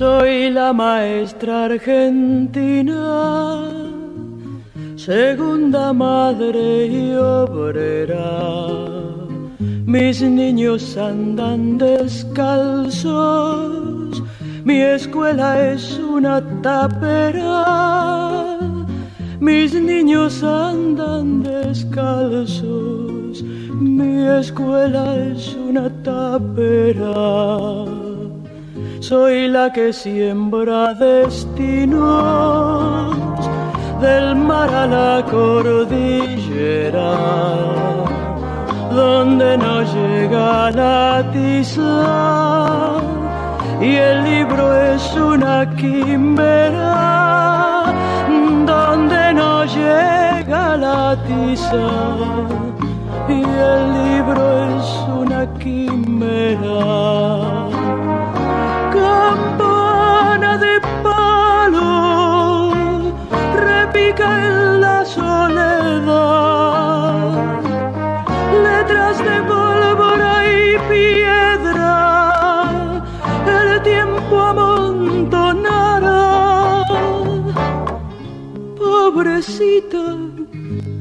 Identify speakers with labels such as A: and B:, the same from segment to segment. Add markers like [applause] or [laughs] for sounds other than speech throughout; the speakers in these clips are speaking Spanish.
A: Soy la maestra argentina, segunda madre y obrera. Mis niños andan descalzos, mi escuela es una tapera. Mis niños andan descalzos, mi escuela es una tapera soy la que siembra destinos del mar a la cordillera, donde no llega la tiza y el libro es una quimera, donde no llega la tiza y el libro es una quimera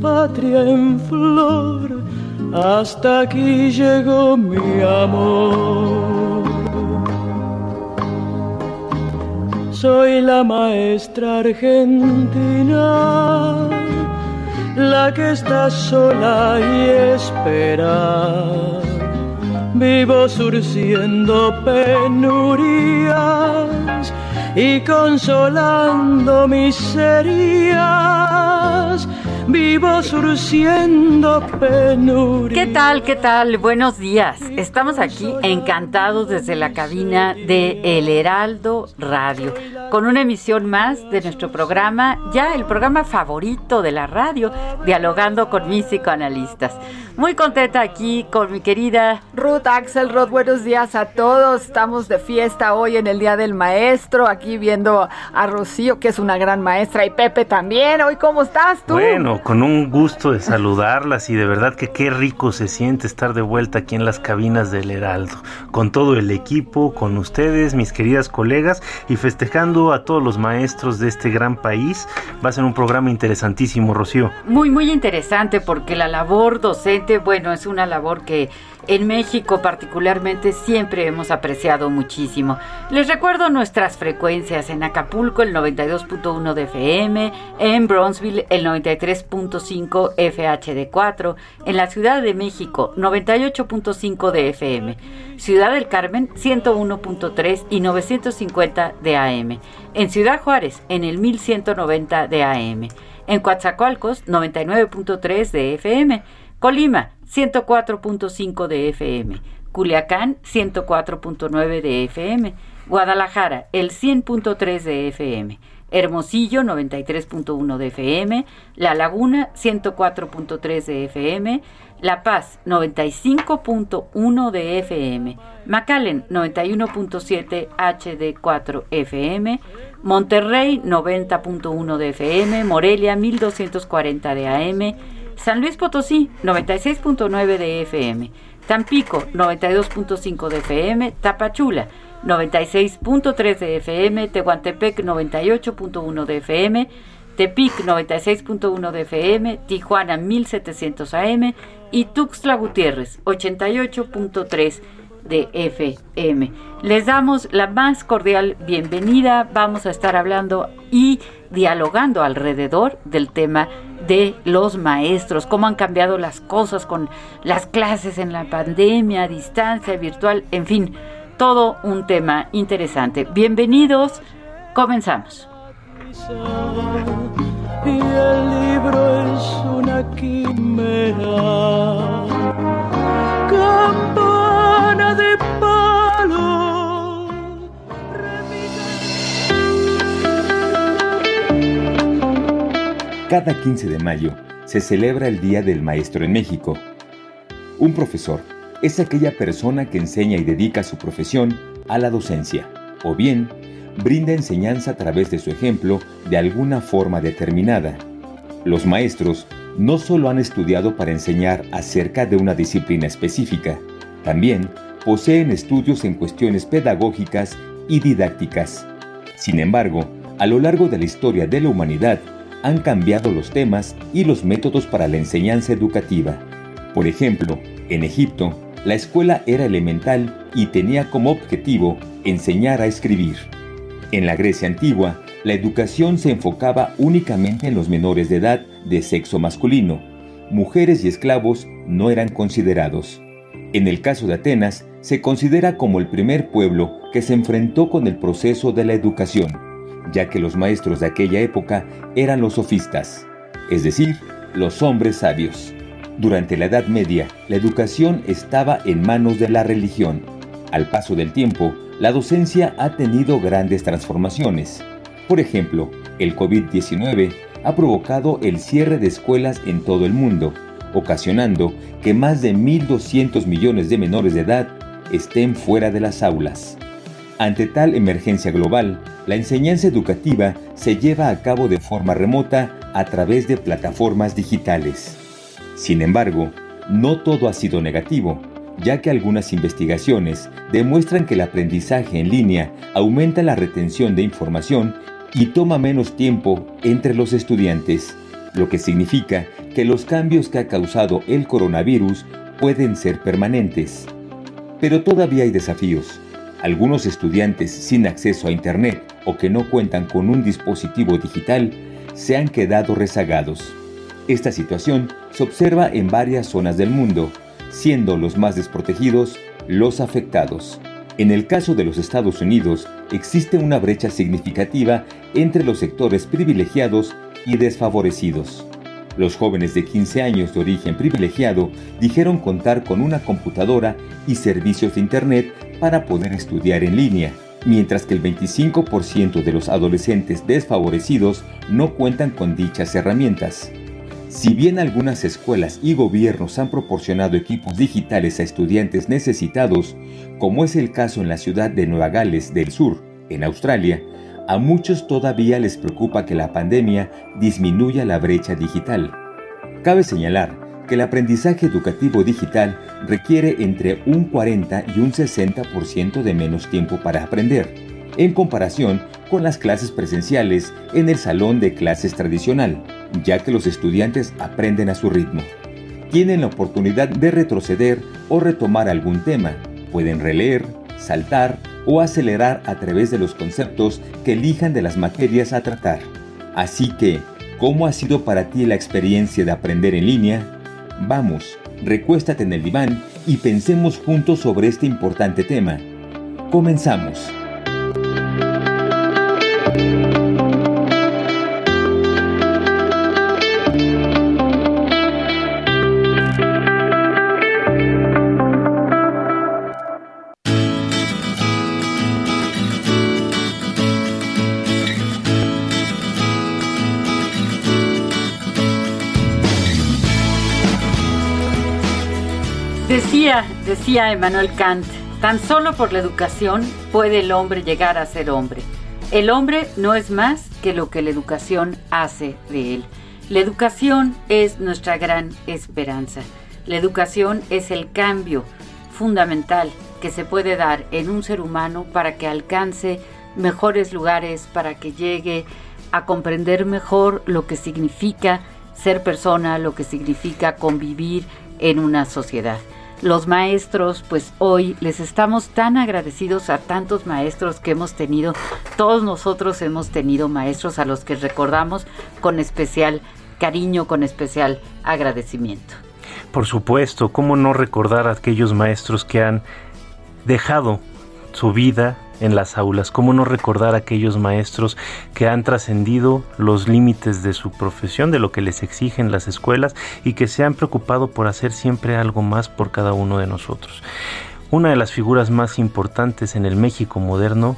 A: Patria en flor, hasta aquí llegó mi amor. soy la maestra argentina, la que está sola y espera. Vivo surciendo penurias y consolando miserias was vivo surciendo penurias.
B: ¿Qué tal? ¿Qué tal? Buenos días. Estamos aquí encantados desde la cabina de El Heraldo Radio, con una emisión más de nuestro programa, ya el programa favorito de la radio, dialogando con mis psicoanalistas. Muy contenta aquí con mi querida
C: Ruth Axelrod. Buenos días a todos. Estamos de fiesta hoy en el Día del Maestro, aquí viendo a Rocío, que es una gran maestra, y Pepe también. Hoy, ¿cómo estás tú?
D: Bueno, con un gusto de saludarlas y de verdad que qué rico se siente estar de vuelta aquí en las cabinas del Heraldo, con todo el equipo, con ustedes, mis queridas colegas, y festejando a todos los maestros de este gran país. Va a ser un programa interesantísimo, Rocío.
B: Muy, muy interesante porque la labor docente bueno, es una labor que en México particularmente siempre hemos apreciado muchísimo. Les recuerdo nuestras frecuencias en Acapulco el 92.1 de FM, en Bronzeville el 93.5 FHD4, en la Ciudad de México 98.5 de FM, Ciudad del Carmen 101.3 y 950 de AM, en Ciudad Juárez en el 1190 de AM, en Coatzacoalcos 99.3 de FM, Colima, 104.5 de FM. Culiacán, 104.9 de FM. Guadalajara, el 100.3 de FM. Hermosillo, 93.1 de FM. La Laguna, 104.3 de FM. La Paz, 95.1 de FM. McAllen, 91.7 HD4 FM. Monterrey, 90.1 de FM. Morelia, 1240 de AM. San Luis Potosí, 96.9 de FM. Tampico, 92.5 de FM. Tapachula, 96.3 de FM. Tehuantepec, 98.1 de FM. Tepic 96.1 de FM, Tijuana 1700 AM y Tuxtla Gutiérrez 88.3 de FM. Les damos la más cordial bienvenida. Vamos a estar hablando y dialogando alrededor del tema de los maestros, cómo han cambiado las cosas con las clases en la pandemia, distancia, virtual, en fin, todo un tema interesante. Bienvenidos, comenzamos.
A: El libro es una quimera, de palo.
E: Cada 15 de mayo se celebra el Día del Maestro en México. Un profesor es aquella persona que enseña y dedica su profesión a la docencia, o bien brinda enseñanza a través de su ejemplo de alguna forma determinada. Los maestros no solo han estudiado para enseñar acerca de una disciplina específica, también poseen estudios en cuestiones pedagógicas y didácticas. Sin embargo, a lo largo de la historia de la humanidad, han cambiado los temas y los métodos para la enseñanza educativa. Por ejemplo, en Egipto, la escuela era elemental y tenía como objetivo enseñar a escribir. En la Grecia antigua, la educación se enfocaba únicamente en los menores de edad de sexo masculino. Mujeres y esclavos no eran considerados. En el caso de Atenas, se considera como el primer pueblo que se enfrentó con el proceso de la educación, ya que los maestros de aquella época eran los sofistas, es decir, los hombres sabios. Durante la Edad Media, la educación estaba en manos de la religión. Al paso del tiempo, la docencia ha tenido grandes transformaciones. Por ejemplo, el COVID-19 ha provocado el cierre de escuelas en todo el mundo, ocasionando que más de 1.200 millones de menores de edad estén fuera de las aulas. Ante tal emergencia global, la enseñanza educativa se lleva a cabo de forma remota a través de plataformas digitales. Sin embargo, no todo ha sido negativo ya que algunas investigaciones demuestran que el aprendizaje en línea aumenta la retención de información y toma menos tiempo entre los estudiantes, lo que significa que los cambios que ha causado el coronavirus pueden ser permanentes. Pero todavía hay desafíos. Algunos estudiantes sin acceso a Internet o que no cuentan con un dispositivo digital se han quedado rezagados. Esta situación se observa en varias zonas del mundo, siendo los más desprotegidos los afectados. En el caso de los Estados Unidos, existe una brecha significativa entre los sectores privilegiados y desfavorecidos. Los jóvenes de 15 años de origen privilegiado dijeron contar con una computadora y servicios de Internet para poder estudiar en línea, mientras que el 25% de los adolescentes desfavorecidos no cuentan con dichas herramientas. Si bien algunas escuelas y gobiernos han proporcionado equipos digitales a estudiantes necesitados, como es el caso en la ciudad de Nueva Gales del Sur, en Australia, a muchos todavía les preocupa que la pandemia disminuya la brecha digital. Cabe señalar que el aprendizaje educativo digital requiere entre un 40 y un 60% de menos tiempo para aprender, en comparación con las clases presenciales en el salón de clases tradicional ya que los estudiantes aprenden a su ritmo. Tienen la oportunidad de retroceder o retomar algún tema. Pueden releer, saltar o acelerar a través de los conceptos que elijan de las materias a tratar. Así que, ¿cómo ha sido para ti la experiencia de aprender en línea? Vamos, recuéstate en el diván y pensemos juntos sobre este importante tema. Comenzamos.
B: Decía, Emmanuel Kant, tan solo por la educación puede el hombre llegar a ser hombre. El hombre no es más que lo que la educación hace de él. La educación es nuestra gran esperanza. La educación es el cambio fundamental que se puede dar en un ser humano para que alcance mejores lugares, para que llegue a comprender mejor lo que significa ser persona, lo que significa convivir en una sociedad. Los maestros, pues hoy les estamos tan agradecidos a tantos maestros que hemos tenido. Todos nosotros hemos tenido maestros a los que recordamos con especial cariño, con especial agradecimiento.
D: Por supuesto, ¿cómo no recordar a aquellos maestros que han dejado su vida en las aulas? ¿Cómo no recordar a aquellos maestros que han trascendido los límites de su profesión, de lo que les exigen las escuelas y que se han preocupado por hacer siempre algo más por cada uno de nosotros? Una de las figuras más importantes en el México moderno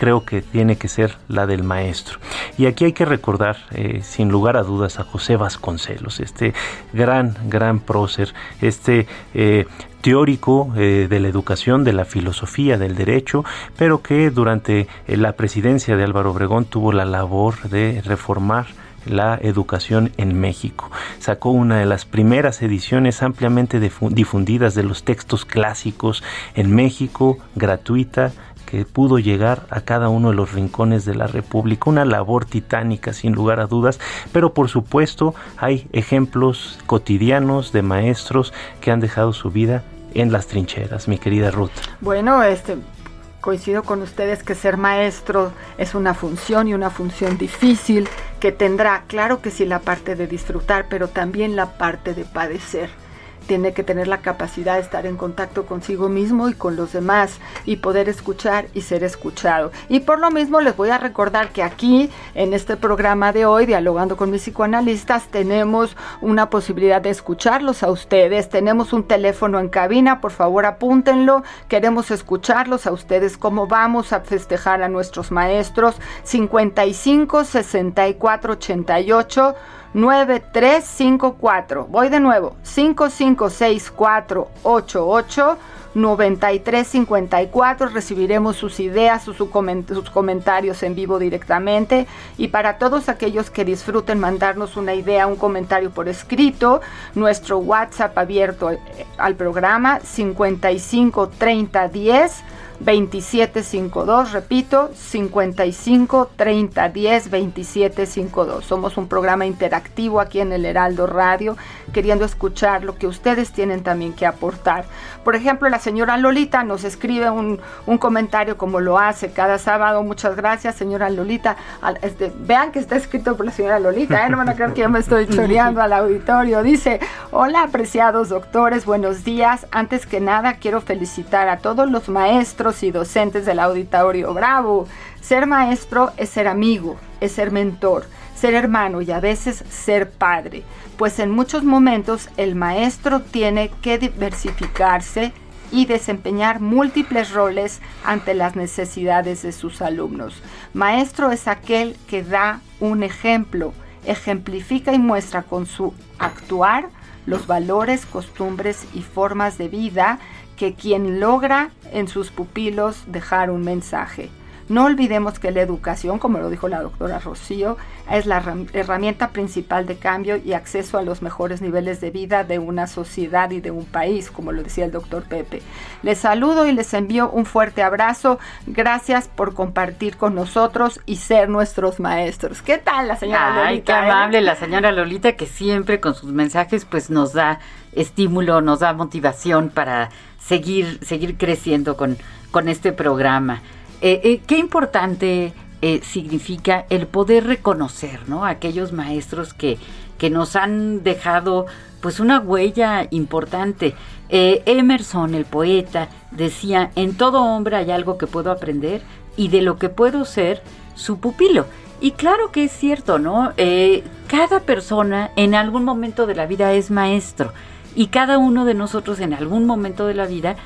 D: creo que tiene que ser la del maestro. Y aquí hay que recordar, eh, sin lugar a dudas, a José Vasconcelos, este gran, gran prócer, este eh, teórico eh, de la educación, de la filosofía, del derecho, pero que durante la presidencia de Álvaro Obregón tuvo la labor de reformar la educación en México. Sacó una de las primeras ediciones ampliamente difundidas de los textos clásicos en México, gratuita, que pudo llegar a cada uno de los rincones de la República. Una labor titánica, sin lugar a dudas, pero por supuesto hay ejemplos cotidianos de maestros que han dejado su vida en las trincheras, mi querida Ruth.
C: Bueno, este coincido con ustedes que ser maestro es una función y una función difícil que tendrá, claro que sí, la parte de disfrutar, pero también la parte de padecer tiene que tener la capacidad de estar en contacto consigo mismo y con los demás y poder escuchar y ser escuchado. Y por lo mismo les voy a recordar que aquí en este programa de hoy, dialogando con mis psicoanalistas, tenemos una posibilidad de escucharlos a ustedes. Tenemos un teléfono en cabina, por favor apúntenlo. Queremos escucharlos a ustedes cómo vamos a festejar a nuestros maestros 55 64 88 9354. Voy de nuevo. 556488 9354. Recibiremos sus ideas, sus, sus, comentarios en vivo directamente. Y para todos aquellos que disfruten mandarnos una idea, un comentario por escrito, nuestro WhatsApp abierto eh, al programa 553010 2752, repito, 55 30 10 2752. Somos un programa interactivo aquí en el Heraldo Radio, queriendo escuchar lo que ustedes tienen también que aportar. Por ejemplo, la señora Lolita nos escribe un, comentario como lo hace cada sábado. Muchas gracias, señora Lolita. Este, vean que está escrito por la señora Lolita, ¿eh? no van a creer que yo me estoy [laughs] choreando al auditorio. Dice, hola apreciados doctores, buenos días. Antes que nada, quiero felicitar a todos los maestros y docentes del Auditorio Bravo. Ser maestro es ser amigo, es ser mentor, ser hermano y a veces ser padre, pues en muchos momentos el maestro tiene que diversificarse y desempeñar múltiples roles ante las necesidades de sus alumnos. Maestro es aquel que da un ejemplo, ejemplifica y muestra con su actuar los valores, costumbres y formas de vida que quien logra en sus pupilos dejar un mensaje. No olvidemos que la educación, como lo dijo la doctora Rocío, es la herramienta principal de cambio y acceso a los mejores niveles de vida de una sociedad y de un país, como lo decía el doctor Pepe. Les saludo y les envío un fuerte abrazo. Gracias por compartir con nosotros y ser nuestros maestros. ¿Qué tal la señora Lolita?
B: Ay, qué amable la señora Lolita que siempre con sus mensajes pues nos da estímulo, nos da motivación para seguir, seguir creciendo con, con este programa. Eh, eh, qué importante eh, significa el poder reconocer, ¿no? Aquellos maestros que, que nos han dejado pues una huella importante. Emerson, el poeta, decía, en todo hombre hay algo que puedo aprender y de lo que puedo ser su pupilo. Y claro que es cierto, ¿no? cada persona en algún momento de la vida es maestro. Y cada uno de nosotros en algún momento de la vida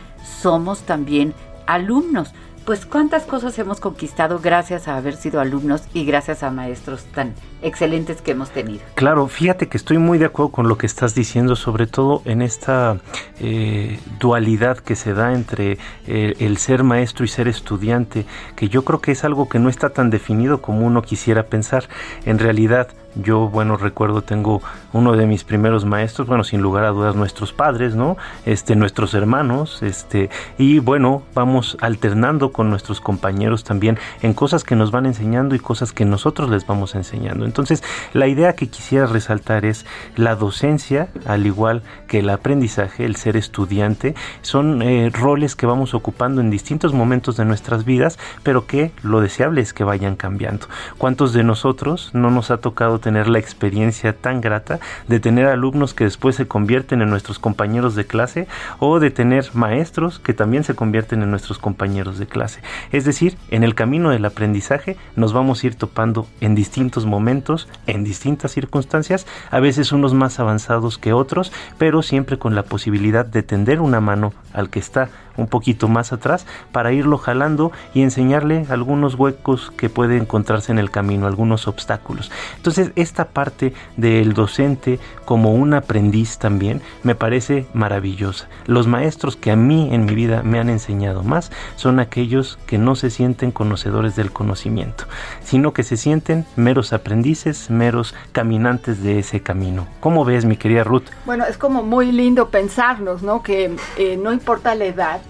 B: somos también alumnos. Pues cuántas cosas hemos conquistado gracias a haber sido alumnos y gracias a maestros tan excelentes que hemos tenido.
D: Claro, fíjate que estoy muy de acuerdo con lo que estás diciendo, sobre todo en esta eh, dualidad que se da entre eh, el ser maestro y ser estudiante, que yo creo que es algo que no está tan definido como uno quisiera pensar. En realidad, Yo, bueno, recuerdo, tengo uno de mis primeros maestros, bueno, sin lugar a dudas, nuestros padres, ¿no? Este, nuestros hermanos, este, y bueno, vamos alternando con nuestros compañeros también en cosas que nos van enseñando y cosas que nosotros les vamos enseñando. Entonces, la idea que quisiera resaltar es la docencia, al igual que el aprendizaje, el ser estudiante, son eh, roles que vamos ocupando en distintos momentos de nuestras vidas, pero que lo deseable es que vayan cambiando. ¿Cuántos de nosotros no nos ha tocado tener la experiencia tan grata de tener alumnos que después se convierten en nuestros compañeros de clase o de tener maestros que también se convierten en nuestros compañeros de clase. Es decir, en el camino del aprendizaje nos vamos a ir topando en distintos momentos, en distintas circunstancias, a veces unos más avanzados que otros, pero siempre con la posibilidad de tender una mano al que está un poquito más atrás para irlo jalando y enseñarle algunos huecos que puede encontrarse en el camino, algunos obstáculos. Entonces, esta parte del docente como un aprendiz también me parece maravillosa. Los maestros que a mí en mi vida me han enseñado más son aquellos que no se sienten conocedores del conocimiento, sino que se sienten meros aprendices, meros caminantes de ese camino. ¿Cómo ves, mi querida Ruth?
C: Bueno, es como muy lindo pensarnos, ¿no? Que eh, no importa la edad,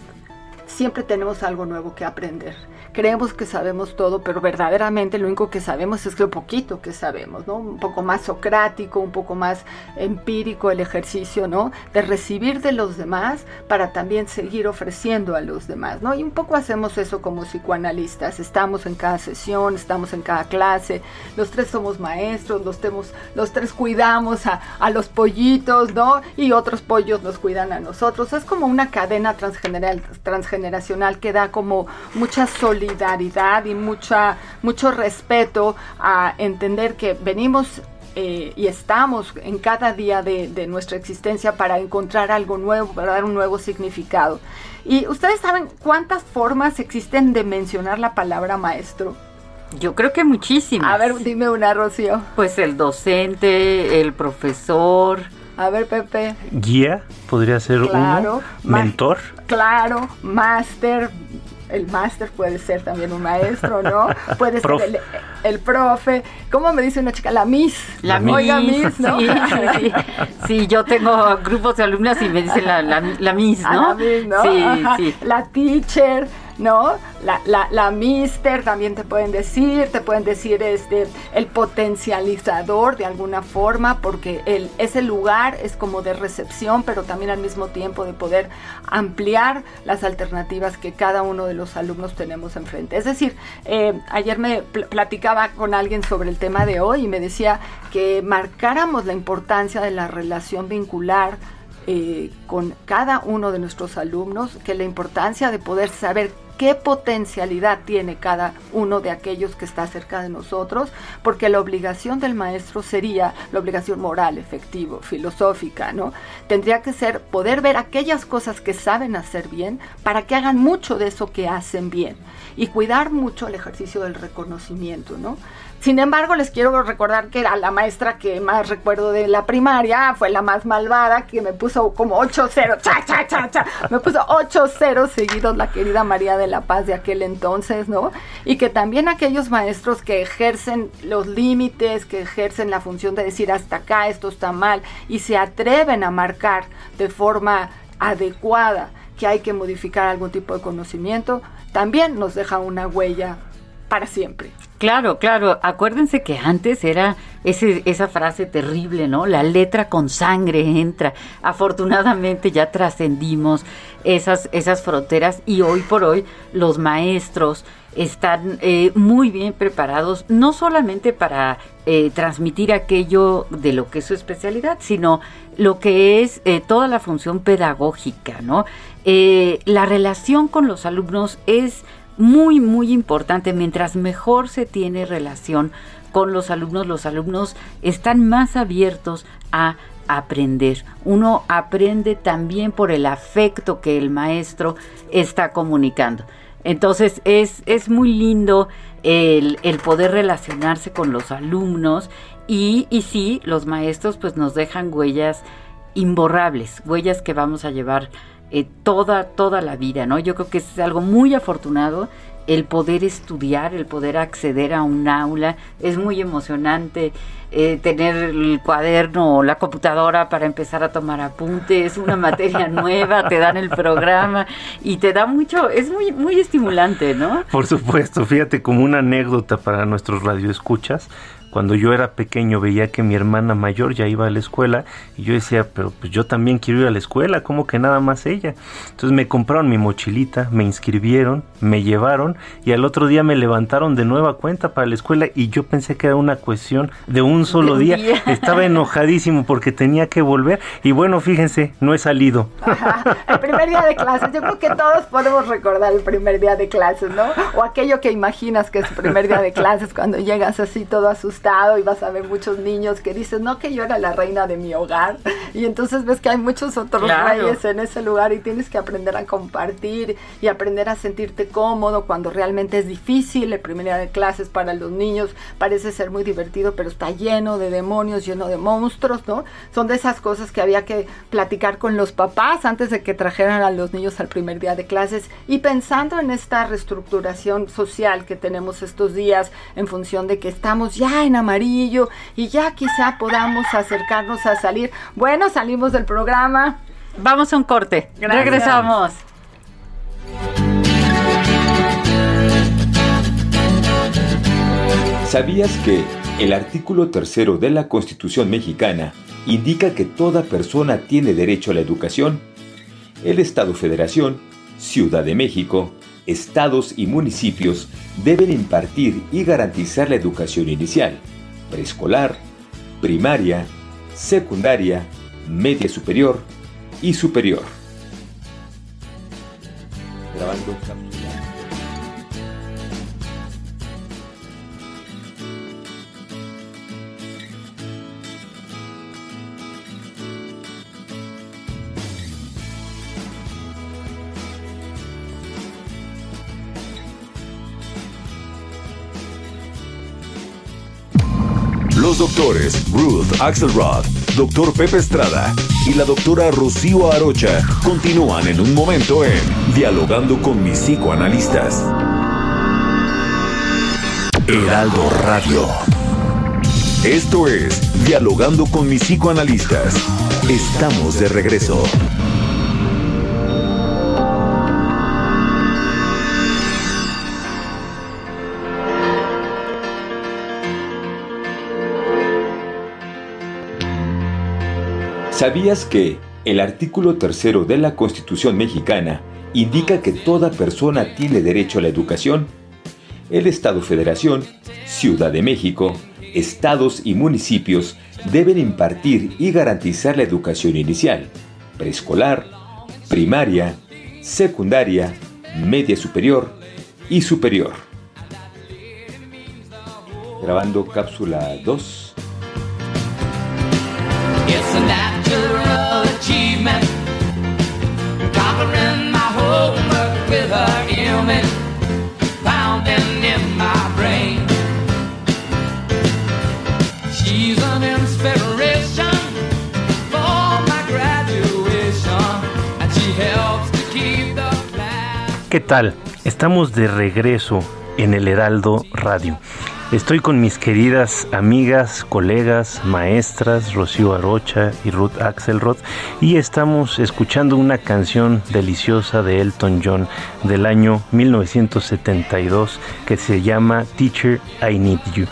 C: siempre tenemos algo nuevo que aprender creemos que sabemos todo, pero verdaderamente lo único que sabemos es lo poquito que sabemos, ¿no? Un poco más socrático, un poco más empírico el ejercicio, ¿no? De recibir de los demás para también seguir ofreciendo a los demás, ¿no? Y un poco hacemos eso como psicoanalistas, estamos en cada sesión, estamos en cada clase, los tres somos maestros, los, tenemos, los tres cuidamos a, a los pollitos, ¿no? Y otros pollos nos cuidan a nosotros. Es como una cadena transgeneral, transgeneracional que da como mucha solidaridad solidaridad y mucha, mucho respeto a entender que venimos eh, y estamos en cada día de, nuestra existencia para encontrar algo nuevo, para dar un nuevo significado. Y ustedes saben cuántas formas existen de mencionar la palabra maestro.
B: Yo creo que muchísimas.
C: A ver, dime una, Rocío.
B: Pues el docente, el profesor.
C: A ver, Pepe.
D: Guía, podría ser uno. Mentor.
C: Claro, máster, el máster puede ser también un maestro, ¿no? [laughs] Puede ser el, profe. ¿Cómo me dice una chica? La Miss.
B: La Miss. ¿no? Sí, yo tengo grupos de alumnas y me dicen la, la, Miss, ah, ¿no?
C: la Miss, ¿no? Sí, sí. La teacher. ¿No? La, la, la, mister también te pueden decir, te pueden decir este, el potencializador de alguna forma, porque el, ese lugar es como de recepción, pero también al mismo tiempo de poder ampliar las alternativas que cada uno de los alumnos tenemos enfrente. Es decir, eh, ayer me platicaba con alguien sobre el tema de hoy y me decía que marcáramos la importancia de la relación vincular, eh, con cada uno de nuestros alumnos, que la importancia de poder saber qué potencialidad tiene cada uno de aquellos que está cerca de nosotros, porque la obligación del maestro sería la obligación moral, efectivo, filosófica, ¿no? Tendría que ser poder ver aquellas cosas que saben hacer bien para que hagan mucho de eso que hacen bien y cuidar mucho el ejercicio del reconocimiento, ¿no? Sin embargo, les quiero recordar que era la maestra que más recuerdo de la primaria, fue la más malvada, que me puso como 8-0, cha, cha, cha, cha, me puso 8-0 seguidos la querida María de la Paz de aquel entonces, ¿no? Y que también aquellos maestros que ejercen los límites, que ejercen la función de decir hasta acá esto está mal y se atreven a marcar de forma adecuada que hay que modificar algún tipo de conocimiento, también nos deja una huella para siempre.
B: Claro, claro. Acuérdense que antes era ese, esa frase terrible, ¿no? La letra con sangre entra. Afortunadamente ya trascendimos esas, esas fronteras y hoy por hoy los maestros están eh, muy bien preparados, no solamente para eh, transmitir aquello de lo que es su especialidad, sino lo que es eh, toda la función pedagógica, ¿no? la relación con los alumnos es muy, muy importante. Mientras mejor se tiene relación con los alumnos, los alumnos están más abiertos a aprender. Uno aprende también por el afecto que el maestro está comunicando. Entonces es, es muy lindo el, el, poder relacionarse con los alumnos y, y sí, los maestros pues nos dejan huellas imborrables, huellas que vamos a llevar eh, toda, toda la vida, ¿no? Yo creo que es algo muy afortunado el poder estudiar, el poder acceder a un aula, es muy emocionante. Eh, tener el cuaderno o la computadora para empezar a tomar apuntes, una materia [laughs] nueva, te dan el programa y te da mucho, es muy, muy estimulante, ¿no?
D: Por supuesto, fíjate como una anécdota para nuestros radioescuchas cuando yo era pequeño veía que mi hermana mayor ya iba a la escuela y yo decía, pero pues yo también quiero ir a la escuela, como que nada más ella. Entonces me compraron mi mochilita, me inscribieron, me llevaron y al otro día me levantaron de nueva cuenta para la escuela y yo pensé que era una cuestión de un solo día. [laughs] Estaba enojadísimo porque tenía que volver y bueno, fíjense, no he salido.
C: el primer día de clases, yo creo que todos podemos recordar el primer día de clases, ¿no? O aquello que imaginas que es el primer día de clases cuando llegas así todo asustado y vas a ver muchos niños que dicen, no, que yo era la reina de mi hogar. [laughs] Y entonces ves que hay muchos otros reyes en ese lugar y tienes que aprender a compartir y aprender a sentirte cómodo cuando realmente es difícil. El primer día de clases para los niños parece ser muy divertido, pero está lleno de demonios, lleno de monstruos, ¿no? Son de esas cosas que había que platicar con los papás antes de que trajeran a los niños al primer día de clases y pensando en esta reestructuración social que tenemos estos días en función de que estamos ya en amarillo y ya quizá podamos acercarnos a salir. Bueno, salimos del programa.
B: Vamos a un corte. Regresamos.
E: ¿Sabías que el artículo tercero de la Constitución mexicana indica que toda persona tiene derecho a la educación? El Estado Federación, Ciudad de México, estados y municipios deben impartir y garantizar la educación inicial, preescolar, primaria, secundaria, media superior y superior.
F: Doctores Ruth Axelrod, doctor Pepe Estrada y la doctora Rocío Arocha continúan en un momento en Dialogando con mis psicoanalistas. Heraldo Radio. Esto es Dialogando con mis psicoanalistas. Estamos de regreso.
E: ¿Sabías que el artículo tercero de la Constitución mexicana indica que toda persona tiene derecho a la educación? El Estado Federación, Ciudad de México, estados y municipios deben impartir y garantizar la educación inicial, preescolar, primaria, secundaria, media superior y superior. Grabando cápsula 2.
D: ¿Qué tal? Estamos de regreso en el Heraldo Radio. Estoy con mis queridas amigas, colegas, maestras, Rocío Arocha y Ruth Axelrod, y estamos escuchando una canción deliciosa de Elton John del año 1972 que se llama Teacher I Need You.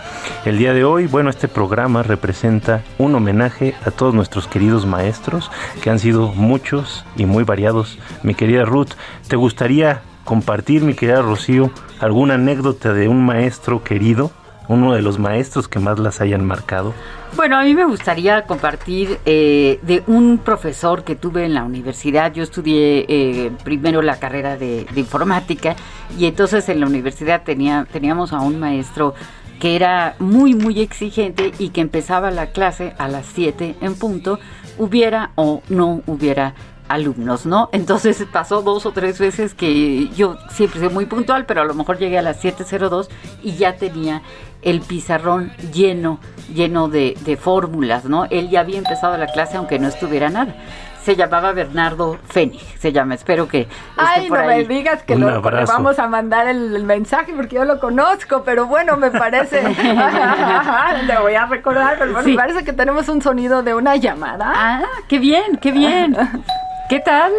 D: El día de hoy, bueno, este programa representa un homenaje a todos nuestros queridos maestros, que han sido muchos y muy variados. Mi querida Ruth, ¿te gustaría compartir, mi querida Rocío, alguna anécdota de un maestro querido? Uno de los maestros que más las hayan marcado?
B: Bueno, a mí me gustaría compartir eh, de un profesor que tuve en la universidad. Yo estudié eh, primero la carrera de, informática y entonces en la universidad tenía, teníamos a un maestro que era muy, muy exigente y que empezaba la clase a las 7 en punto, hubiera o no hubiera alumnos, ¿no? Entonces pasó dos o tres veces que yo siempre soy muy puntual, pero a lo mejor llegué a las 7.02 y ya tenía el pizarrón lleno, lleno de, de fórmulas, ¿no? Él ya había empezado la clase aunque no estuviera nada. se llamaba Bernardo Fénix, se llama, espero que
C: Ay,
B: por
C: no
B: ahí.
C: me digas que lo, le vamos a mandar el, mensaje porque yo lo conozco, pero bueno, me parece, [laughs] [laughs] le voy a recordar, pero me parece que tenemos un sonido de una llamada.
B: Ah, qué bien, qué bien. [laughs] ¿Qué tal?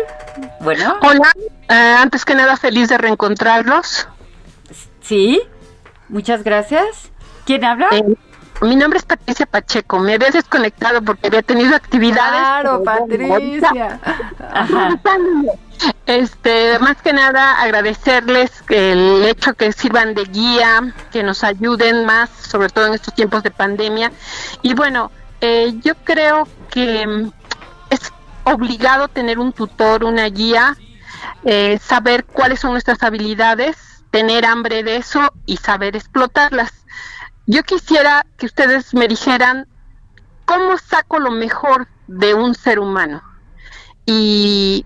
B: Bueno.
G: Hola, eh, antes que nada feliz de reencontrarlos.
B: Sí, muchas gracias. ¿Quién habla?
G: Eh, mi nombre es Patricia Pacheco. Me había desconectado porque había tenido actividades.
C: Claro, Patricia.
G: Este, más que nada agradecerles el hecho que sirvan de guía, que nos ayuden más, sobre todo en estos tiempos de pandemia. Y bueno, eh, yo creo que es obligado tener un tutor, una guía, eh, saber cuáles son nuestras habilidades, tener hambre de eso y saber explotarlas yo quisiera que ustedes me dijeran cómo saco lo mejor de un ser humano y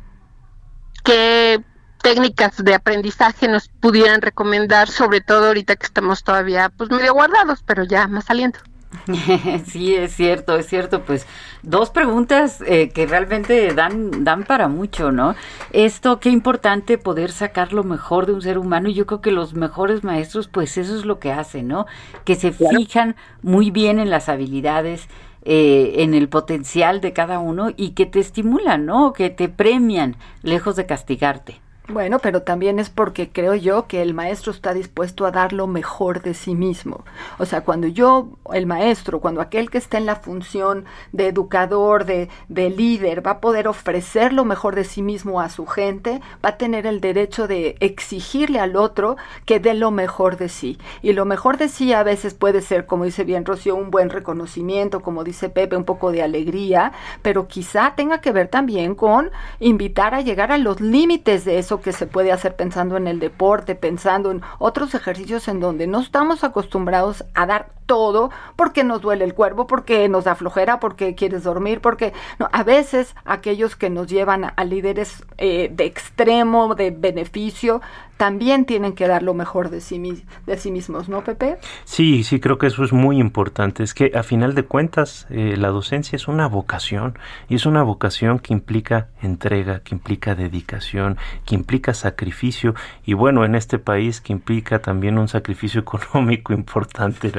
G: qué técnicas de aprendizaje nos pudieran recomendar, sobre todo ahorita que estamos todavía pues medio guardados, pero ya más saliendo. [laughs]
B: sí, es cierto, es cierto. Pues dos preguntas eh, que realmente dan, dan para mucho, ¿no? Esto, qué importante poder sacar lo mejor de un ser humano. Y yo creo que los mejores maestros, pues eso es lo que hacen, ¿no? Que se fijan muy bien en las habilidades, eh, en el potencial de cada uno y que te estimulan, ¿no? Que te premian, lejos de castigarte.
C: Bueno, pero también es porque creo yo que el maestro está dispuesto a dar lo mejor de sí mismo. O sea, cuando yo, el maestro, cuando aquel que está en la función de educador, de, de líder, va a poder ofrecer lo mejor de sí mismo a su gente, va a tener el derecho de exigirle al otro que dé lo mejor de sí. Y lo mejor de sí a veces puede ser, como dice bien Rocío, un buen reconocimiento, como dice Pepe, un poco de alegría, pero quizá tenga que ver también con invitar a llegar a los límites de eso que se puede hacer pensando en el deporte, pensando en otros ejercicios en donde no estamos acostumbrados a dar todo porque nos duele el cuerpo, porque nos da flojera, porque quieres dormir, porque no, a veces aquellos que nos llevan a, líderes eh, de extremo, de beneficio, también tienen que dar lo mejor de sí, de sí mismos, ¿no, Pepe?
D: Sí, sí, creo que eso es muy importante. Es que a final de cuentas eh, la docencia es una vocación y es una vocación que implica entrega, que implica dedicación, que implica sacrificio y bueno, en este país que implica también un sacrificio [laughs] económico importante.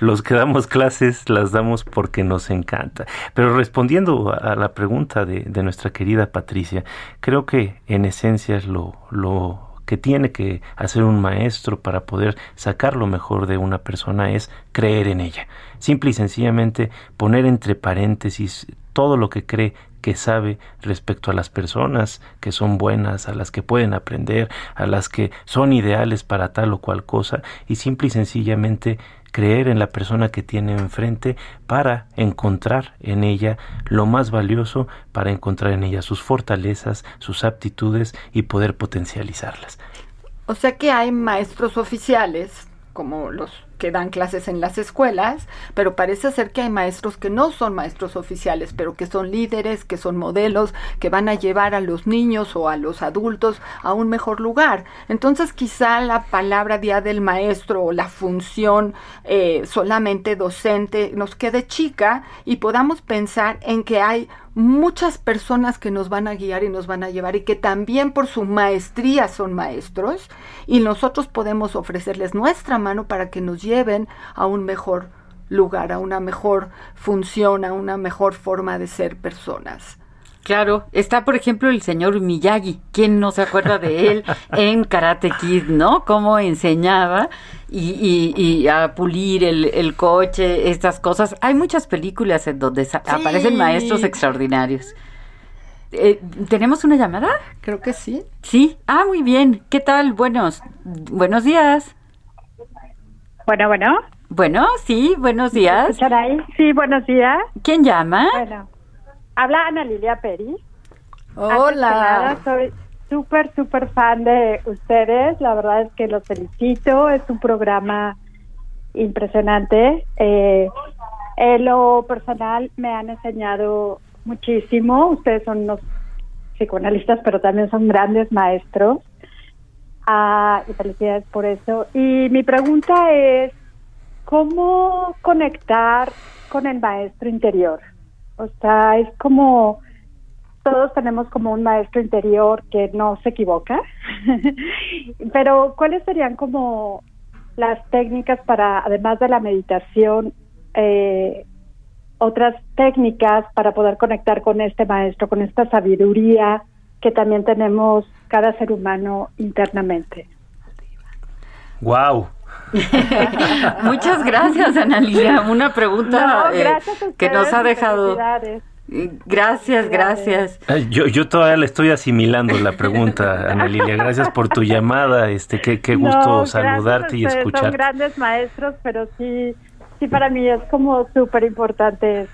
D: Los que damos clases las damos porque nos encanta. Pero respondiendo a la pregunta de, de nuestra querida Patricia, creo que en esencia es lo, lo que tiene que hacer un maestro para poder sacar lo mejor de una persona es creer en ella. Simple y sencillamente poner entre paréntesis todo lo que cree que sabe respecto a las personas que son buenas, a las que pueden aprender, a las que son ideales para tal o cual cosa, y simple y sencillamente creer en la persona que tiene enfrente para encontrar en ella lo más valioso, para encontrar en ella sus fortalezas, sus aptitudes y poder potencializarlas.
C: O sea que hay maestros oficiales, como los que dan clases en las escuelas, pero parece ser que hay maestros que no son maestros oficiales, pero que son líderes, que son modelos, que van a llevar a los niños o a los adultos a un mejor lugar. Entonces quizá la palabra día del maestro o la función eh, solamente docente nos quede chica y podamos pensar en que hay muchas personas que nos van a guiar y nos van a llevar y que también por su maestría son maestros y nosotros podemos ofrecerles nuestra mano para que nos lleven a un mejor lugar, a una mejor función, a una mejor forma de ser personas.
B: Claro, está por ejemplo el señor Miyagi, ¿quién no se acuerda de él [laughs] en Karate Kid, ¿no? Cómo enseñaba y, a pulir el, coche, estas cosas. Hay muchas películas en donde aparecen maestros extraordinarios. Eh, ¿Tenemos una llamada?
C: Creo que sí.
B: Sí. Ah, muy bien. ¿Qué tal? Buenos, buenos días.
H: Bueno, bueno.
B: Bueno, sí, buenos días.
H: ahí? Sí, buenos días.
B: ¿Quién llama?
H: Bueno. Habla Ana Lilia Peri.
C: Hola.
H: soy súper, súper fan de ustedes. La verdad es que los felicito. Es un programa impresionante. Eh, en lo personal me han enseñado muchísimo. Ustedes son unos psicoanalistas, pero también son grandes maestros. Ah, y felicidades por eso. Y mi pregunta es, ¿cómo conectar con el maestro interior? O sea, es como todos tenemos como un maestro interior que no se equivoca, [laughs] pero ¿cuáles serían como las técnicas para, además de la meditación, eh, otras técnicas para poder conectar con este maestro, con esta sabiduría que también tenemos cada ser humano internamente?
D: Wow, [laughs]
B: Muchas gracias, Ana Una pregunta eh, que nos ha dejado. Gracias, gracias.
D: Yo, yo todavía le estoy asimilando la pregunta, Ana Lilia. Gracias por tu llamada. Este, qué, qué gusto saludarte y escucharte.
H: Son grandes maestros, pero sí, sí para mí es como súper importante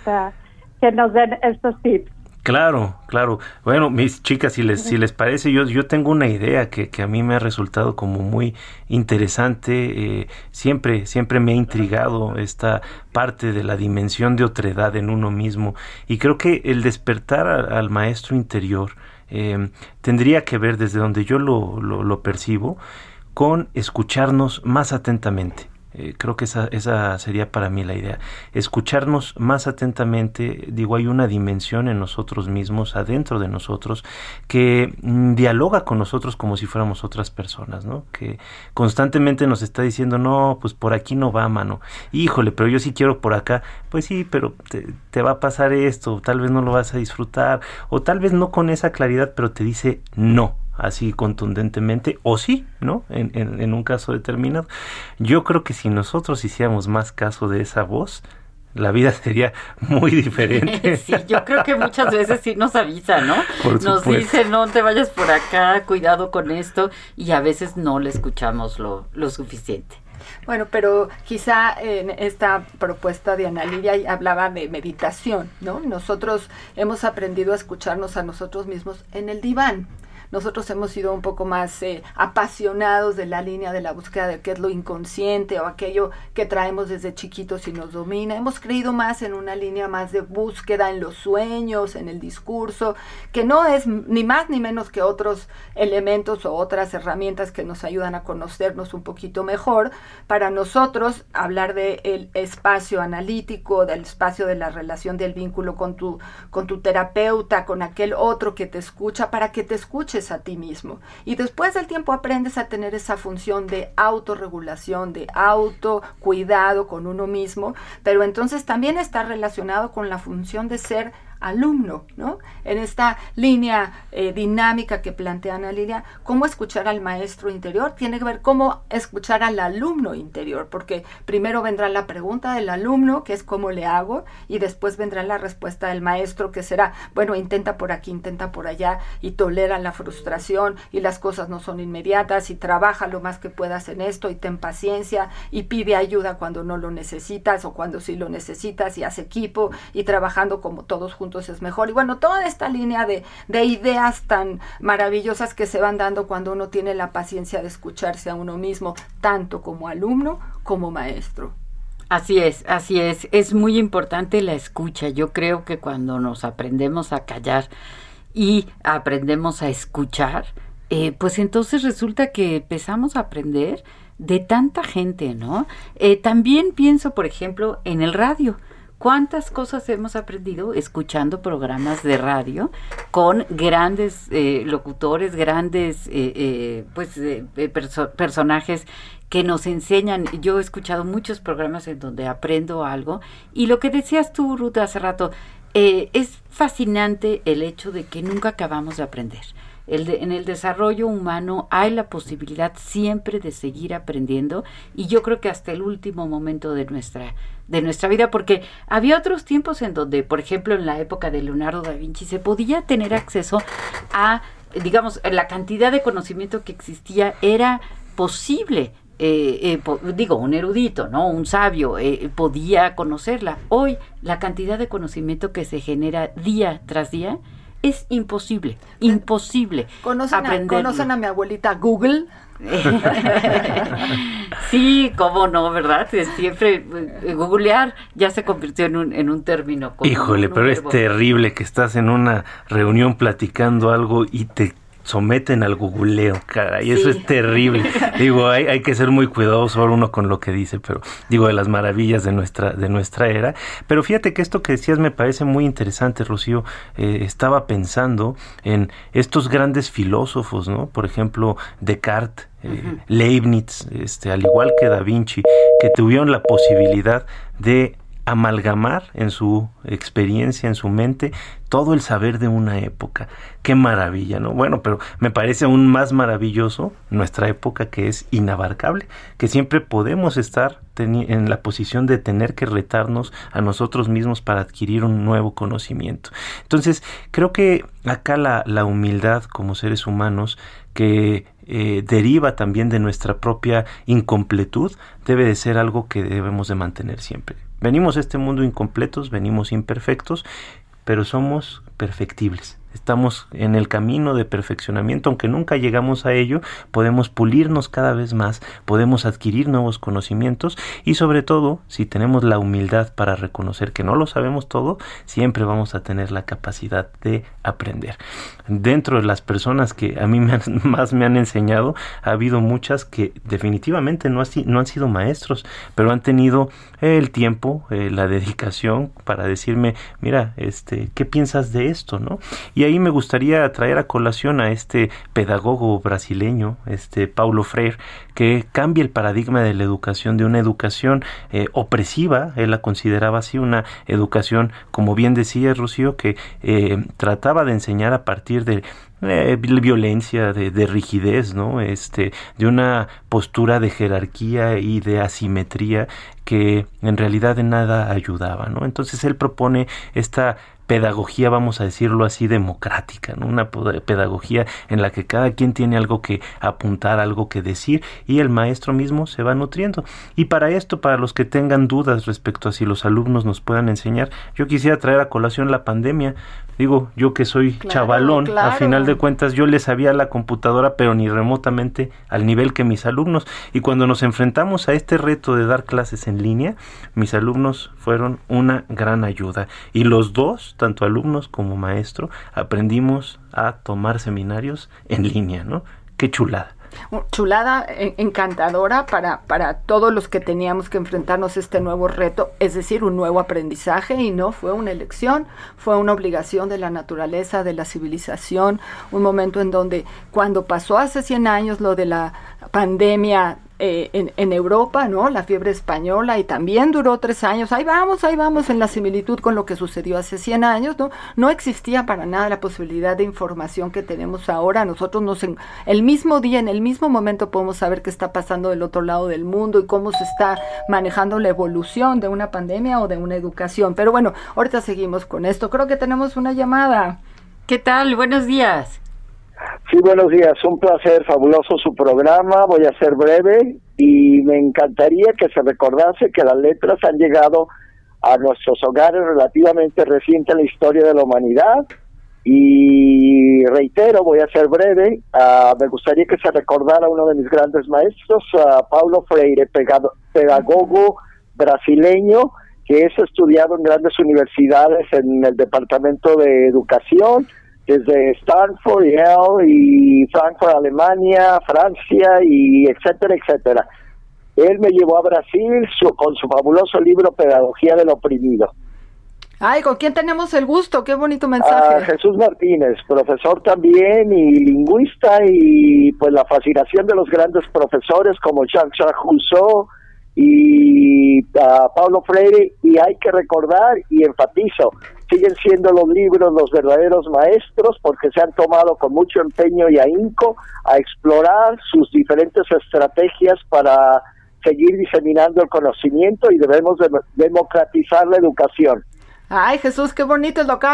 H: que nos den estos tips.
D: Claro, claro. Bueno, mis chicas, si les, si les parece, yo, yo tengo una idea que, que a mí me ha resultado como muy interesante. Eh, siempre, siempre me ha intrigado esta parte de la dimensión de otredad en uno mismo. Y creo que el despertar al maestro interior eh, tendría que ver desde donde yo lo, lo, lo percibo con escucharnos más atentamente. Eh, creo que esa, esa sería para mí la idea. Escucharnos más atentamente, digo, hay una dimensión en nosotros mismos, adentro de nosotros, que mm, dialoga con nosotros como si fuéramos otras personas, ¿no? Que constantemente nos está diciendo, no, pues por aquí no va, mano. Híjole, pero yo sí quiero por acá. Pues sí, pero te, te va a pasar esto, tal vez no lo vas a disfrutar, o tal vez no con esa claridad, pero te dice no así contundentemente, o sí, ¿no? En, en, un caso determinado. Yo creo que si nosotros hiciéramos más caso de esa voz, la vida [laughs] sería muy diferente. [laughs]
B: Sí, yo creo que muchas veces sí nos avisa, ¿no? nos dice, no te vayas por acá, cuidado con esto, y a veces no le escuchamos lo, lo suficiente.
C: Bueno, pero quizá en esta propuesta de Ana Lidia hablaba de meditación, ¿no? Nosotros hemos aprendido a escucharnos a nosotros mismos en el diván nosotros hemos sido un poco más eh, apasionados de la línea de la búsqueda de qué es lo inconsciente o aquello que traemos desde chiquitos y nos domina. Hemos creído más en una línea más de búsqueda en los sueños, en el discurso, que no es ni más ni menos que otros elementos o otras herramientas que nos ayudan a conocernos un poquito mejor. Para nosotros, hablar del espacio analítico, del espacio de la relación del vínculo con tu, con tu terapeuta, con aquel otro que te escucha, para que te escuches a ti mismo. Y después del tiempo aprendes a tener esa función de autorregulación, de autocuidado con uno mismo, pero entonces también está relacionado con la función de ser alumno, ¿no? En esta línea eh, dinámica que plantea Ana Lidia, cómo escuchar al maestro interior tiene que ver cómo escuchar al alumno interior, porque primero vendrá la pregunta del alumno, que es cómo le hago, y después vendrá la respuesta del maestro, que será, bueno, intenta por aquí, intenta por allá, y tolera la frustración, y las cosas no son inmediatas, y trabaja lo más que puedas en esto, y ten paciencia, y pide ayuda cuando no lo necesitas, o cuando sí lo necesitas, y haz equipo, y trabajando como todos juntos es mejor. Y bueno, toda esta línea de, de ideas tan maravillosas que se van dando cuando uno tiene la paciencia de escucharse a uno mismo, tanto como alumno como maestro.
B: Así es, así es. Es muy importante la escucha. Yo creo que cuando nos aprendemos a callar y aprendemos a escuchar, eh, pues entonces resulta que empezamos a aprender de tanta gente, ¿no? Eh, también pienso, por ejemplo, en el radio. ¿Cuántas cosas hemos aprendido escuchando programas de radio con grandes eh, locutores, grandes eh, eh, pues personajes que nos enseñan? Yo he escuchado muchos programas en donde aprendo algo y lo que decías tú, Ruth, hace rato, es fascinante el hecho de que nunca acabamos de aprender en el desarrollo humano hay la posibilidad siempre de seguir aprendiendo y yo creo que hasta el último momento de nuestra de nuestra vida porque había otros tiempos en donde por ejemplo en la época de Leonardo da Vinci se podía tener acceso a digamos la cantidad de conocimiento que existía era posible eh, eh, digo, un erudito, ¿no? Un sabio eh, podía conocerla. Hoy la cantidad de conocimiento que se genera día tras día es imposible, imposible.
C: ¿Conocen, a, ¿conocen a mi abuelita Google? [laughs]
B: sí, cómo no, ¿verdad? Siempre eh, googlear ya se convirtió en un, en un término.
D: Híjole, pero es terrible que estás en una reunión platicando algo y te someten al googleo, cara, y eso es terrible. [laughs] digo, hay, hay, que ser muy cuidadoso uno con lo que dice, pero digo, de las maravillas de nuestra, de nuestra era. Pero fíjate que esto que decías me parece muy interesante, Rocío. Eh, estaba pensando en estos grandes filósofos, ¿no? Por ejemplo, Descartes, eh, Leibniz, este, al igual que Da Vinci, que tuvieron la posibilidad de amalgamar en su experiencia, en su mente, todo el saber de una época. Qué maravilla, ¿no? Bueno, pero me parece aún más maravilloso nuestra época que es inabarcable, que siempre podemos estar en la posición de tener que retarnos a nosotros mismos para adquirir un nuevo conocimiento. Entonces, creo que acá la, la humildad como seres humanos que eh, deriva también de nuestra propia incompletud, debe de ser algo que debemos de mantener siempre. Venimos a este mundo incompletos, venimos imperfectos, pero somos perfectibles estamos en el camino de perfeccionamiento, aunque nunca llegamos a ello, podemos pulirnos cada vez más, podemos adquirir nuevos conocimientos y sobre todo, si tenemos la humildad para reconocer que no lo sabemos todo, siempre vamos a tener la capacidad de aprender. Dentro de las personas que a mí [laughs] más me han enseñado, ha habido muchas que definitivamente no, no han sido maestros, pero han tenido el tiempo, eh, la [laughs] dedicación para decirme, mira, este, ¿qué piensas de esto? ¿no? Y ahí me gustaría traer a colación a este pedagogo brasileño, este Paulo Freire, que cambia el paradigma de la educación de una educación eh, opresiva, él la consideraba así, una educación, como bien decía Rocío, que eh, trataba de enseñar a partir de eh, violencia, de, de, rigidez, ¿no? Este, de una postura de jerarquía y de asimetría que en realidad de nada ayudaba, ¿no? Entonces él propone esta pedagogía, vamos a decirlo así, democrática, una pedagogía en la que cada quien tiene algo que apuntar, algo que decir y el maestro mismo se va nutriendo. Y para esto, para los que tengan dudas respecto a si los alumnos nos puedan enseñar, yo quisiera traer a colación la pandemia. Digo, yo que soy chavalón, a final de cuentas yo le sabía la computadora, pero ni remotamente al nivel que mis alumnos. Y cuando nos enfrentamos a este reto de dar clases en línea, mis alumnos fueron una gran ayuda. Y los dos, tanto alumnos como maestro, aprendimos a tomar seminarios en línea, ¿no? Qué chulada
C: chulada encantadora para, para todos los que teníamos que enfrentarnos a este nuevo reto, es decir, un nuevo aprendizaje y no fue una elección, fue una obligación de la naturaleza, de la civilización, un momento en donde cuando pasó hace 100 años lo de la pandemia eh, en, Europa, ¿no? La fiebre española y también duró tres años. Ahí vamos, ahí vamos en la similitud con lo que sucedió hace 100 años, ¿no? No existía para nada la posibilidad de información que tenemos ahora. Nosotros nos en, el mismo día, en el mismo momento podemos saber qué está pasando del otro lado del mundo y cómo se está manejando la evolución de una pandemia o de una educación. Pero bueno, ahorita seguimos con esto. Creo que tenemos una llamada.
B: ¿Qué tal? Buenos días.
I: Sí, buenos días. Un placer, fabuloso su programa. Voy a ser breve y me encantaría que se recordase que las letras han llegado a nuestros hogares relativamente reciente en la historia de la humanidad. Y reitero, voy a ser breve, uh, me gustaría que se recordara uno de mis grandes maestros, uh, Paulo Freire, pedagogo brasileño, que es estudiado en grandes universidades en el Departamento de Educación, desde Stanford, Yale y Frankfurt, Alemania, Francia y etcétera, etcétera. Él me llevó a Brasil con su fabuloso libro Pedagogía del Oprimido.
C: Ay, ¿con quién tenemos el gusto? Qué bonito mensaje.
I: A Jesús Martínez, profesor también y lingüista y pues la fascinación de los grandes profesores como Jean-Jacques Rousseau y a Pablo Freire y hay que recordar y enfatizo, siguen siendo los libros los verdaderos maestros porque se han tomado con mucho empeño y ahínco a explorar sus diferentes estrategias para seguir diseminando el conocimiento y debemos democratizar la educación.
C: Ay, Jesús, qué bonito es lo que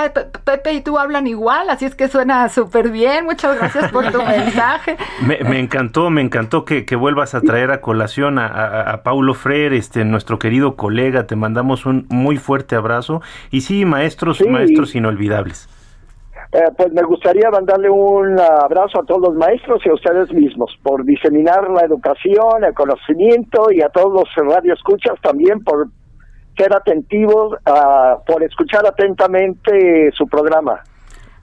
C: Pepe y tú hablan igual, así es que suena súper bien. Muchas gracias por tu [laughs] mensaje.
D: Me, encantó, me encantó que, vuelvas a traer a colación a, Paulo Freire, este, nuestro querido colega. Te mandamos un muy fuerte abrazo. Y sí, maestros, maestros inolvidables.
I: Eh, pues me gustaría mandarle un abrazo a todos los maestros y a ustedes mismos por diseminar la educación, el conocimiento y a todos los radioescuchas también por ser atentivos, uh, por escuchar atentamente su programa.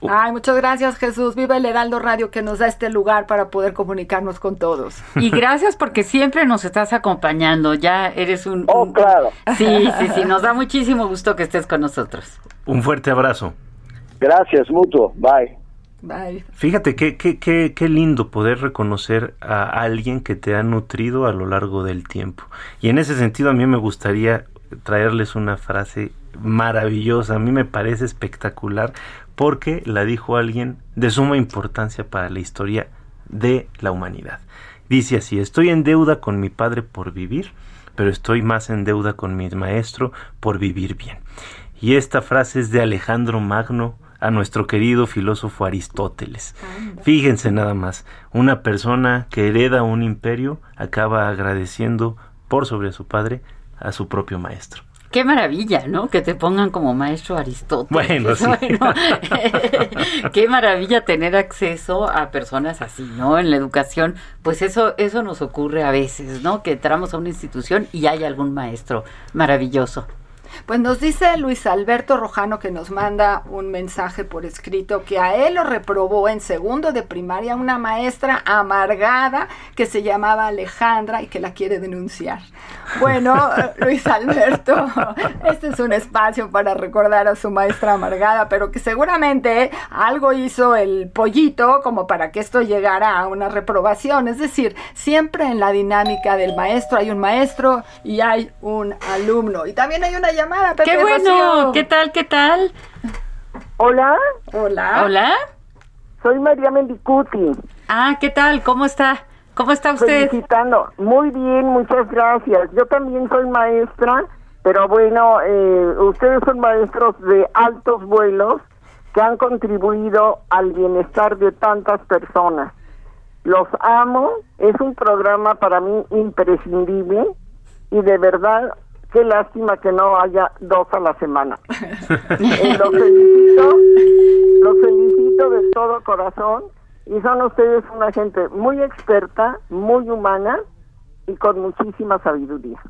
C: Ay, muchas gracias Jesús. Viva el Heraldo Radio que nos da este lugar para poder comunicarnos con todos.
B: Y gracias porque siempre nos estás acompañando. Ya eres un...
I: Oh, claro.
B: Sí, sí, sí. Nos da muchísimo gusto que estés con nosotros.
D: Un fuerte abrazo.
I: Gracias, mutuo. Bye.
C: Bye.
D: Fíjate qué, qué, qué, qué lindo poder reconocer a alguien que te ha nutrido a lo largo del tiempo. Y en ese sentido a mí me gustaría traerles una frase maravillosa, a mí me parece espectacular porque la dijo alguien de suma importancia para la historia de la humanidad. Dice así, estoy en deuda con mi padre por vivir, pero estoy más en deuda con mi maestro por vivir bien. Y esta frase es de Alejandro Magno, a nuestro querido filósofo Aristóteles. Fíjense nada más, una persona que hereda un imperio acaba agradeciendo por sobre su padre a su propio maestro.
B: Qué maravilla, ¿no? Que te pongan como maestro Aristóteles.
D: Bueno, sí. [laughs]
B: Bueno, [laughs] qué maravilla tener acceso a personas así, ¿no? En la educación, pues eso, eso nos ocurre a veces, ¿no? Que entramos a una institución y hay algún maestro maravilloso.
C: Pues nos dice Luis Alberto Rojano que nos manda un mensaje por escrito que a él lo reprobó en segundo de primaria una maestra amargada que se llamaba Alejandra y que la quiere denunciar. Bueno, [laughs] Luis Alberto, este es un espacio para recordar a su maestra amargada, pero que seguramente algo hizo el pollito como para que esto llegara a una reprobación. Es decir, siempre en la dinámica del maestro hay un maestro y hay un alumno. Y también hay una llamada. Pepe
B: Qué bueno,
C: Rocío.
B: ¿qué tal, qué tal?
J: Hola,
C: Hola.
B: Hola.
J: soy María Mendicuti.
B: Ah, ¿qué tal? ¿Cómo está? ¿Cómo está usted?
J: Felicitando. Muy bien, muchas gracias. Yo también soy maestra, pero bueno, eh, ustedes son maestros de altos vuelos que han contribuido al bienestar de tantas personas. Los amo, es un programa para mí imprescindible y de verdad, qué lástima que no haya dos a la semana. [laughs] Eh, los felicito, los felicito de todo corazón y son ustedes una gente muy experta, muy humana y con muchísima sabiduría.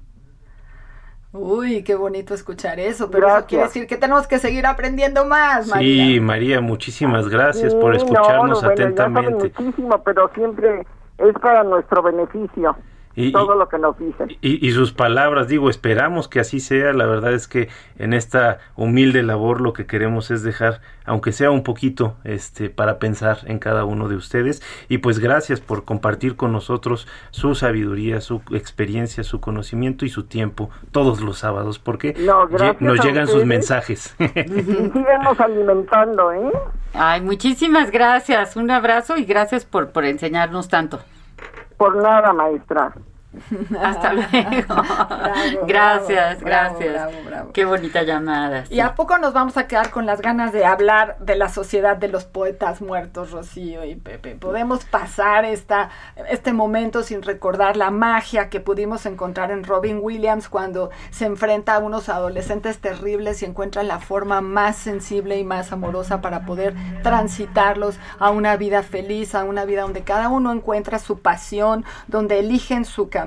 C: Uy, qué bonito escuchar eso, pero eso quiere decir que tenemos que seguir aprendiendo más, María.
D: Sí, María, muchísimas gracias por
J: Sí, no,
D: escucharnos
J: no, bueno, ya saben
D: atentamente.
J: muchísimo, pero siempre es para nuestro beneficio
D: Y-
J: todo lo que nos dicen.
D: Y, y sus palabras, digo, esperamos que así sea. La verdad es que en esta humilde labor lo que queremos es dejar, aunque sea un poquito, este, para pensar en cada uno de ustedes. Y pues gracias por compartir con nosotros su sabiduría, su experiencia, su conocimiento y su tiempo todos los sábados, porque
J: No,
D: nos llegan sus mensajes. [laughs]
J: Y síganos alimentando, ¿eh?
B: Ay, muchísimas gracias. Un abrazo y gracias por, por enseñarnos tanto.
J: Por nada, maestra. [laughs]
B: Hasta luego.
C: Bravo,
B: gracias,
C: bravo,
B: gracias.
C: bravo.
B: Qué bonita llamada.
C: ¿Y
B: sí.
C: a poco nos vamos a quedar con las ganas de hablar de la sociedad de los poetas muertos, Rocío y Pepe? Podemos pasar esta, este momento sin recordar la magia que pudimos encontrar en Robin Williams cuando se enfrenta a unos adolescentes terribles y encuentra la forma más sensible y más amorosa para poder transitarlos a una vida feliz, a una vida donde cada uno encuentra su pasión, donde eligen su camino,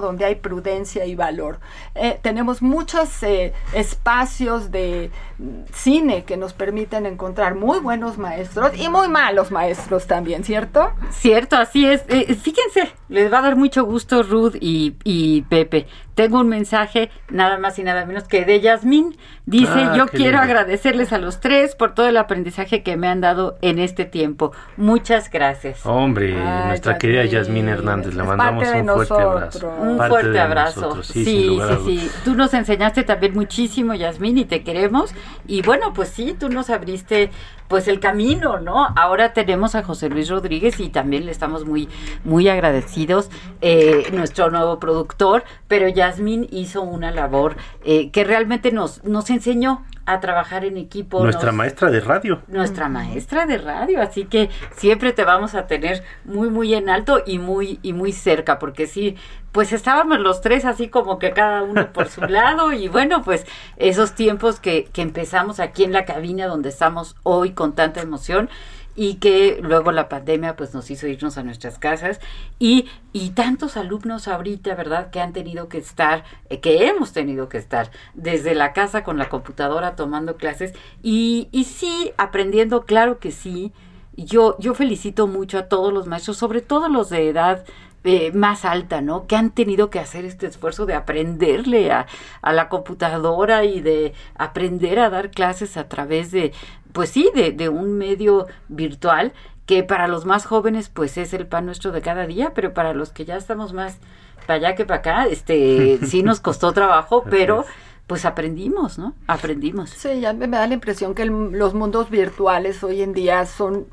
C: donde hay prudencia y valor. Eh, tenemos muchos eh, espacios de mm, cine que nos permiten encontrar muy buenos maestros y muy malos maestros también, ¿cierto?
B: Cierto, así es. Eh, fíjense, les va a dar mucho gusto Ruth y, y Pepe. Tengo un mensaje nada más y nada menos que de Yasmín. Dice,
D: Ah,
B: yo quiero
D: lindo.
B: agradecerles a los tres por todo el aprendizaje que me han dado en este tiempo. Muchas gracias.
D: Hombre,
C: Ay,
D: nuestra
C: Yasmín,
D: querida Yasmín Hernández, le
C: es
D: mandamos un fuerte
C: nosotros.
D: Abrazo.
B: Un
D: Parte
B: fuerte
D: de
B: abrazo.
D: nosotros,
B: Sí,
D: sin
B: sí, sí. Tú nos enseñaste también muchísimo, Yasmín, y te queremos. Y bueno, pues sí, tú nos abriste pues el camino, ¿no? Ahora tenemos a José Luis Rodríguez y también le estamos muy, muy agradecidos, eh, nuestro nuevo productor, pero Yasmín hizo una labor eh, que realmente nos, nos enseñó a trabajar en equipo.
D: Nuestra
B: nos-
D: maestra de radio.
B: nuestra maestra de radio, así que siempre te vamos a tener muy muy en alto y muy y muy cerca, porque sí, pues estábamos los tres así como que cada uno por su [laughs] lado y bueno, pues esos tiempos que, que empezamos aquí en la cabina donde estamos hoy con tanta emoción, y que luego la pandemia pues nos hizo irnos a nuestras casas y, y tantos alumnos ahorita, ¿verdad? Que han tenido que estar, eh, que hemos tenido que estar desde la casa con la computadora tomando clases y, y sí, aprendiendo, claro que sí. Yo, yo felicito mucho a todos los maestros, sobre todo los de edad eh, más alta, ¿no? Que han tenido que hacer este esfuerzo de aprenderle a, a, la computadora y de aprender a dar clases a través de, pues sí, de, de un medio virtual que para los más jóvenes pues es el pan nuestro de cada día, pero para los que ya estamos más para allá que para acá, este [laughs] sí nos costó trabajo, pero pues aprendimos, ¿no? Aprendimos.
C: Sí, ya me, me da la impresión que el, los mundos virtuales hoy en día son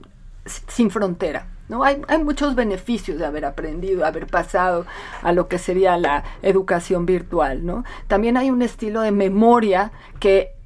C: sin frontera. ¿No? Hay, hay muchos beneficios de haber aprendido, haber pasado a lo que sería la educación virtual, ¿no? También hay un estilo de memoria que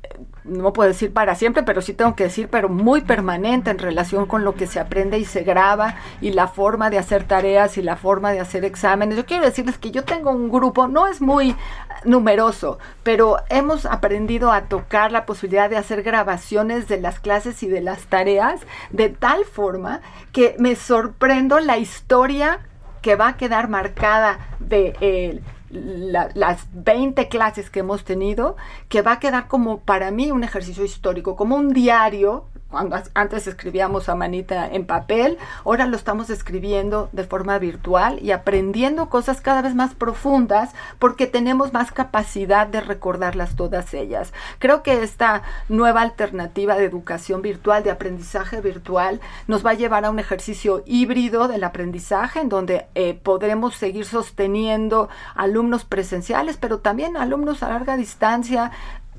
C: no puedo decir para siempre, pero sí tengo que decir, pero muy permanente en relación con lo que se aprende y se graba y la forma de hacer tareas y la forma de hacer exámenes. Yo quiero decirles que yo tengo un grupo, no es muy numeroso, pero hemos aprendido a tocar la posibilidad de hacer grabaciones de las clases y de las tareas de tal forma que me sorprendo la historia que va a quedar marcada de eh, la, las 20 clases que hemos tenido, que va a quedar como para mí un ejercicio histórico, como un diario cuando antes escribíamos a manita en papel, ahora lo estamos escribiendo de forma virtual y aprendiendo cosas cada vez más profundas porque tenemos más capacidad de recordarlas todas ellas. Creo que esta nueva alternativa de educación virtual, de aprendizaje virtual, nos va a llevar a un ejercicio híbrido del aprendizaje en donde eh, podremos seguir sosteniendo alumnos presenciales, pero también alumnos a larga distancia,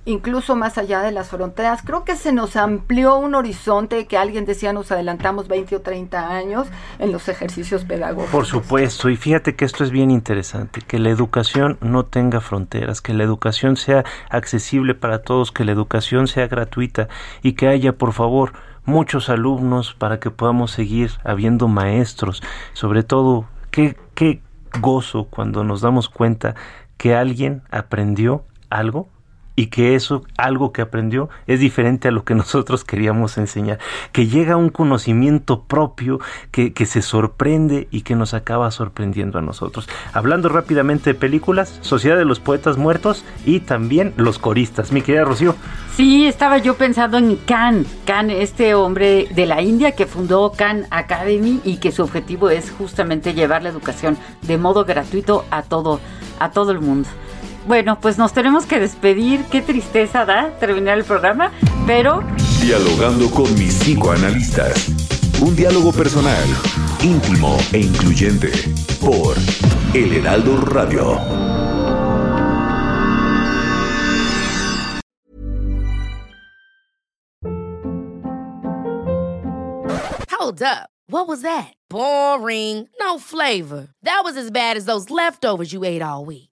C: incluso más allá de las fronteras. Creo que se nos amplió un horizonte que alguien decía nos adelantamos 20 o 30 años en los ejercicios pedagógicos.
D: Por supuesto, y fíjate que esto es bien interesante, que la educación no tenga fronteras, que la educación sea accesible para todos, que la educación sea gratuita y que haya, por favor, muchos alumnos para que podamos seguir habiendo maestros, sobre todo, qué, qué gozo cuando nos damos cuenta que alguien aprendió algo y que eso, algo que aprendió, es diferente a lo que [laughs] nosotros queríamos enseñar, que llega a un conocimiento propio que, que, se sorprende y que nos acaba sorprendiendo a nosotros. Hablando rápidamente de películas, Sociedad de los Poetas Muertos y también Los Coristas. Mi querida Rocío.
B: Sí, estaba yo pensando en Khan, Khan, este hombre de la India que fundó Khan Academy y que su objetivo es justamente llevar la educación de modo gratuito a todo, a todo el mundo. Bueno, pues nos tenemos que despedir. Qué tristeza da terminar el programa, pero...
F: Dialogando con mis psicoanalistas. Un diálogo personal, íntimo e incluyente. Por El Heraldo Radio.
K: Hold up. What was that? Boring. No flavor. That was as bad as those leftovers you ate all week.